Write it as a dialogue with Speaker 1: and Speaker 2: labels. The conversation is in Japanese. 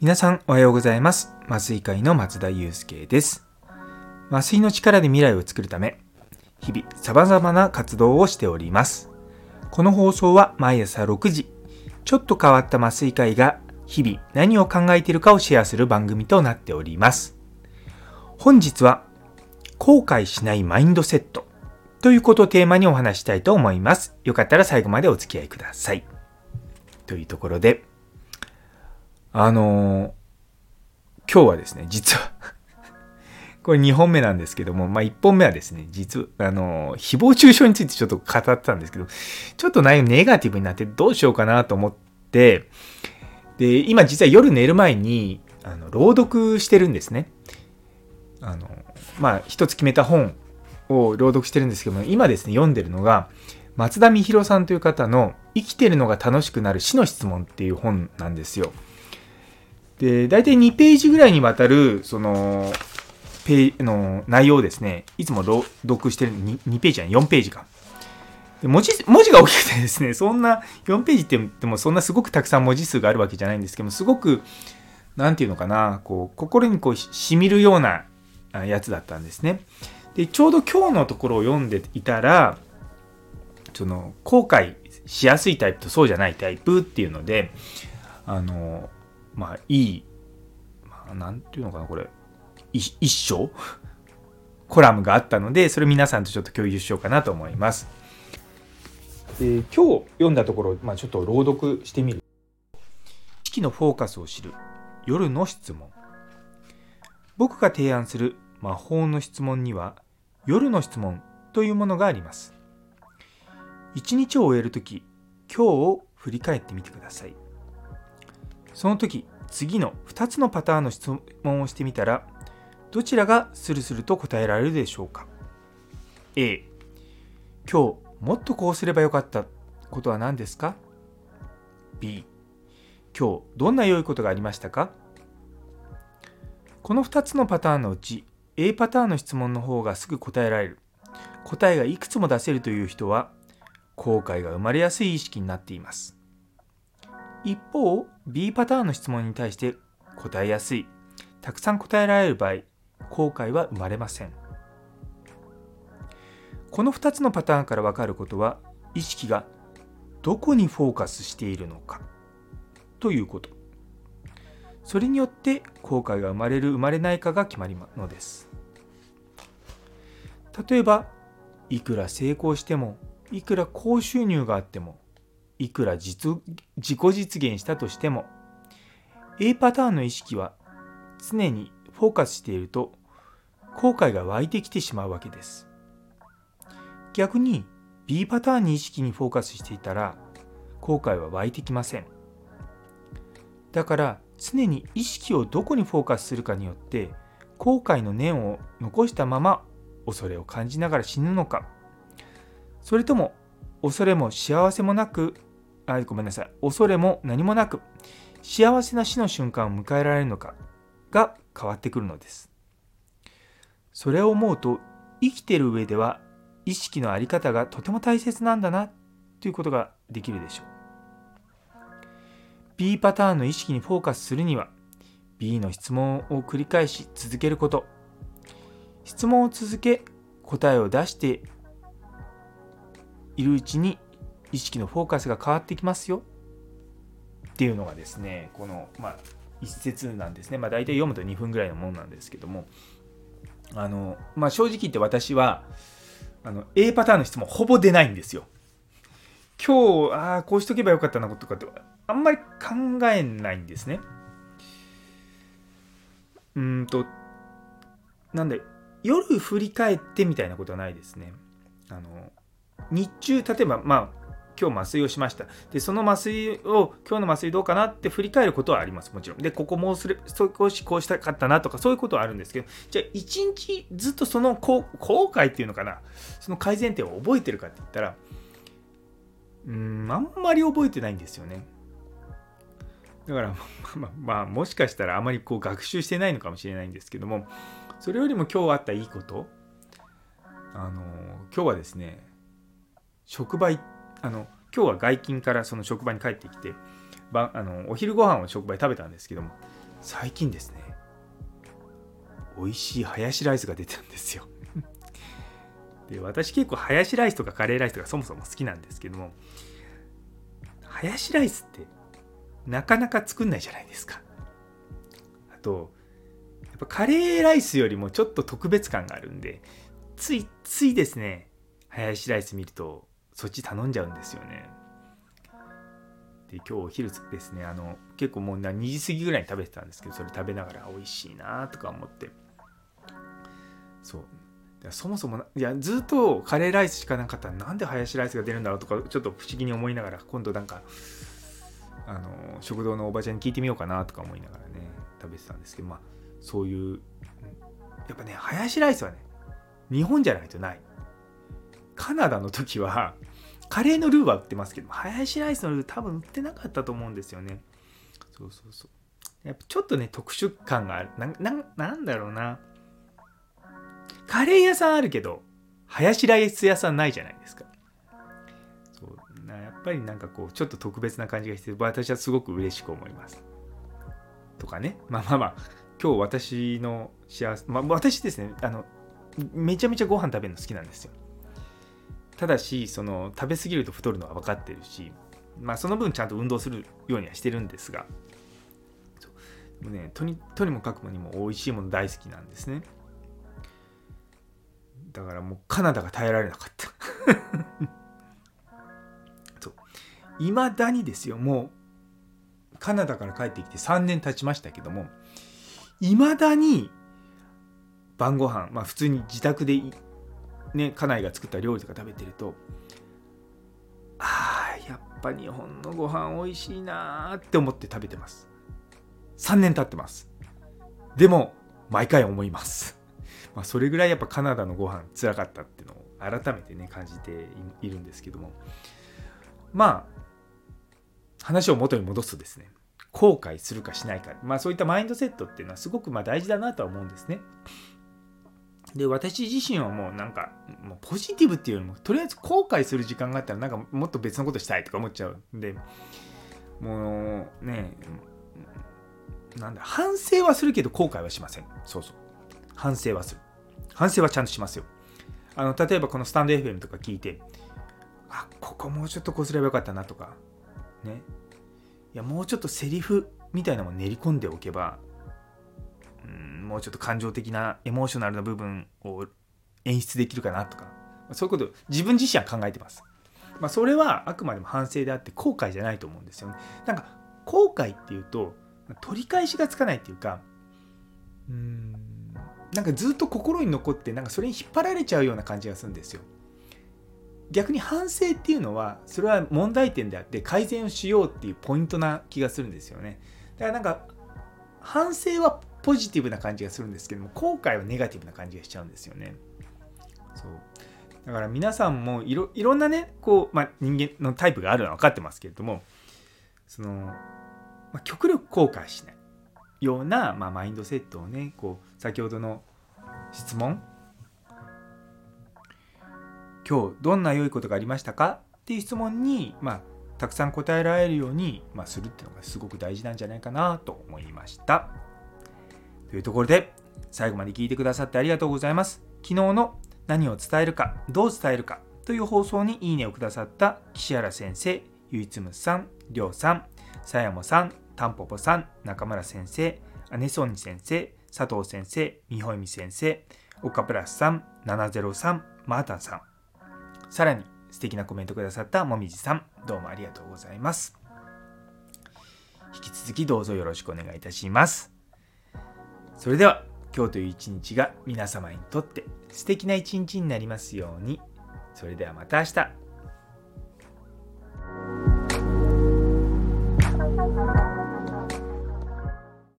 Speaker 1: 皆さんおはようございます。麻酔会の松田祐介です。麻酔の力で未来を作るため日々様々な活動をしております。この放送は毎朝6時ちょっと変わった麻酔会が日々何を考えているかをシェアする番組となっております。本日は後悔しないマインドセットということをテーマにお話したいと思います。よかったら最後までお付き合いください。というところで、あのー、今日はですね、実は これ2本目なんですけども、まあ1本目はですね、実、あのー、誹謗中傷についてちょっと語ってたんですけど、ちょっと内容ネガティブになってどうしようかなと思って、で、今実は夜寝る前に、あの、朗読してるんですね。あの、まあ一つ決めた本を朗読してるんですけども、今ですね、読んでるのが、松田美弘さんという方の生きてるのが楽しくなる死の質問っていう本なんですよ。で、大体2ページぐらいにわたる、その、ペの内容をですね、いつも朗読してる 2, 2ページじゃない、4ページか。文字文字が大きくてですね、そんな4ページって言ってもそんなすごくたくさん文字数があるわけじゃないんですけども、すごく、なんていうのかな、こう、心にこう、しみるようなやつだったんですね。で、ちょうど今日のところを読んでいたら、その、後悔しやすいタイプとそうじゃないタイプっていうので、あの、まあ、いい、まあ、なんていうのかな、これ、一章コラムがあったので、それ皆さんとちょっと共有しようかなと思います。で今日読んだところ、まあ、ちょっと朗読してみる。意識のフォーカスを知る夜の質問。僕が提案する魔法の質問には夜の質問というものがあります。一日を終えるとき、今日を振り返ってみてください。その時、次の2つのパターンの質問をしてみたら、どちらがスルスルと答えられるでしょうか ?A、今日もっとこうすればよかったことは何ですか ?B、今日どんな良いことがありましたか？この2つのパターンのうち A パターンの質問の方がすぐ答えられる。答えがいくつも出せるという人は後悔が生まれやすい意識になっています。一方 B パターンの質問に対して答えやすい。たくさん答えられる場合後悔は生まれません。この2つのパターンから分かることは意識がどこにフォーカスしているのかということ。それによって後悔が生まれる生まれないかが決まるのです。例えばいくら成功してもいくら高収入があってもいくら実自己実現したとしても A パターンの意識は常にフォーカスしていると後悔が湧いてきてしまうわけです。逆に B パターンに意識にフォーカスしていたら後悔は湧いてきません。だから常に意識をどこにフォーカスするかによって後悔の念を残したまま恐れを感じながら死ぬのか。それとも恐れも幸せもなくあごめんなさい。恐れも何もなく幸せな死の瞬間を迎えられるのかが変わってくるのです。それを思うと生きてる上では意識の在り方がとても大切なんだなということができるでしょう。B パターンの意識にフォーカスするには B の質問を繰り返し続けること。質問を続け答えを出しているうちに意識のフォーカスが変わってきますよ。っていうのがですねこの、まあ、一節なんですね、まあ、大体読むと2分ぐらいのものなんですけども。あの、まあ、正直言って私はあの A パターンの質問ほぼ出ないんですよ。今日ああこうしとけばよかったなとかってあんまり考えないんですね。うんと、なんで、夜振り返ってみたいなことはないですね。あの、日中、例えば、まあ、今日麻酔をしました。で、その麻酔を、今日の麻酔どうかなって振り返ることはあります、もちろん。で、ここもうすれ、少しこうしたかったなとか、そういうことはあるんですけど、じゃあ、一日ずっとその後悔っていうのかな、その改善点を覚えてるかって言ったら、うん、あんまり覚えてないんですよね。だから、まあ、まあ、もしかしたらあまりこう学習してないのかもしれないんですけども、それよりも今日あったいいこと、あの、今日はですね、職場あの今日は外勤からその職場に帰ってきてばあのお昼ご飯を職場で食べたんですけども最近ですね美味しいハヤシライスが出てるんですよ。で私結構ハヤシライスとかカレーライスとかそもそも好きなんですけどもハヤシライスってなかなか作んないじゃないですか。あとやっぱカレーライスよりもちょっと特別感があるんでついついですねハヤシライス見るとそっち頼んじゃうんですよね。で今日お昼ですねあの結構もう2時過ぎぐらいに食べてたんですけどそれ食べながら美味しいなとか思って。そう。そもそもいやずっとカレーライスしかなかったらなんでハヤシライスが出るんだろうとかちょっと不思議に思いながら今度なんかあの食堂のおばちゃんに聞いてみようかなとか思いながらね食べてたんですけどまあそういうやっぱねハヤシライスはね日本じゃないとない。カナダの時はカレーのルーは売ってますけどハヤシライスのルー多分売ってなかったと思うんですよね。そうそうそう。やっぱちょっとね特殊感がある。ななんだろうな。カレー屋さんあるけどハヤシライス屋さんないじゃないですか。やっぱりなんかこうちょっと特別な感じがして私はすごく嬉しく思います。とかね。まあまあまあ。今日私の幸せまあ私ですね。あのめちゃめちゃご飯食べるの好きなんですよ。ただしその食べ過ぎると太るのは分かってるしまあその分ちゃんと運動するようにはしてるんですが。でもねとにとにもかくもにも美味しいもの大好きなんですね。だからもうカナダが耐えられなかった。いまだにですよもうカナダから帰ってきて3年経ちましたけどもいまだに晩ご飯まあ普通に自宅でね家内が作った料理とか食べてるとあーやっぱ日本のご飯美味しいなーって思って食べてます。3年経ってます。でも毎回思います。まあ、それぐらいやっぱカナダのご飯つらかったっていうのを改めてね感じているんですけども。まあ話を元に戻すとですね後悔するかしないかまあそういったマインドセットっていうのはすごくま大事だなとは思うんですねで私自身はもうなんかもうポジティブっていうよりもとりあえず後悔する時間があったらなんかもっと別のことしたいとか思っちゃうんでもうねなんだ反省はするけど後悔はしませんそうそう反省はする。反省はちゃんとしますよ。あの例えばこのスタンド FM とか聞いて、あ、ここもうちょっとこうすればよかったなとか、ね。いや、もうちょっとセリフみたいなのも練り込んでおけば、うん、もうちょっと感情的なエモーショナルな部分を演出できるかなとか、そういうことを自分自身は考えてます。まあ、それはあくまでも反省であって後悔じゃないと思うんですよね。なんか後悔っていうと取り返しがつかないっていうか、うんなんかずっと心に残ってなんかそれに引っ張られちゃうような感じがするんですよ。逆に反省っていうのはそれは問題点であって改善をしようっていうポイントな気がするんですよね。だからなんか反省はポジティブな感じがするんですけども後悔はネガティブな感じがしちゃうんですよね。そうだから皆さんもいろいろんなねこう、まあ、人間のタイプがあるのは分かってますけれどもその、まあ、極力後悔しないような、まあ、マインドセットをねこう先ほどの質問今日どんな良いことがありましたか？っていう質問に、まあ、たくさん答えられるように、まあ、するっていうのがすごく大事なんじゃないかなと思いました。というところで最後まで聞いてくださってありがとうございます。昨日の何を伝えるかどう伝えるかという放送にいいねをくださった岸原先生、ゆいつむさん、りょうさん、さやもさん、たんぽぽさん、中村先生、姉ソンニ先生、佐藤先生、みほいみ先生、岡プラスさん、703、マータンさん、さらに素敵なコメントくださったもみじさん、どうもありがとうございます。引き続きどうぞよろしくお願いいたします。それでは、今日という一日が皆様にとって素敵な一日になりますように。それではまた明日。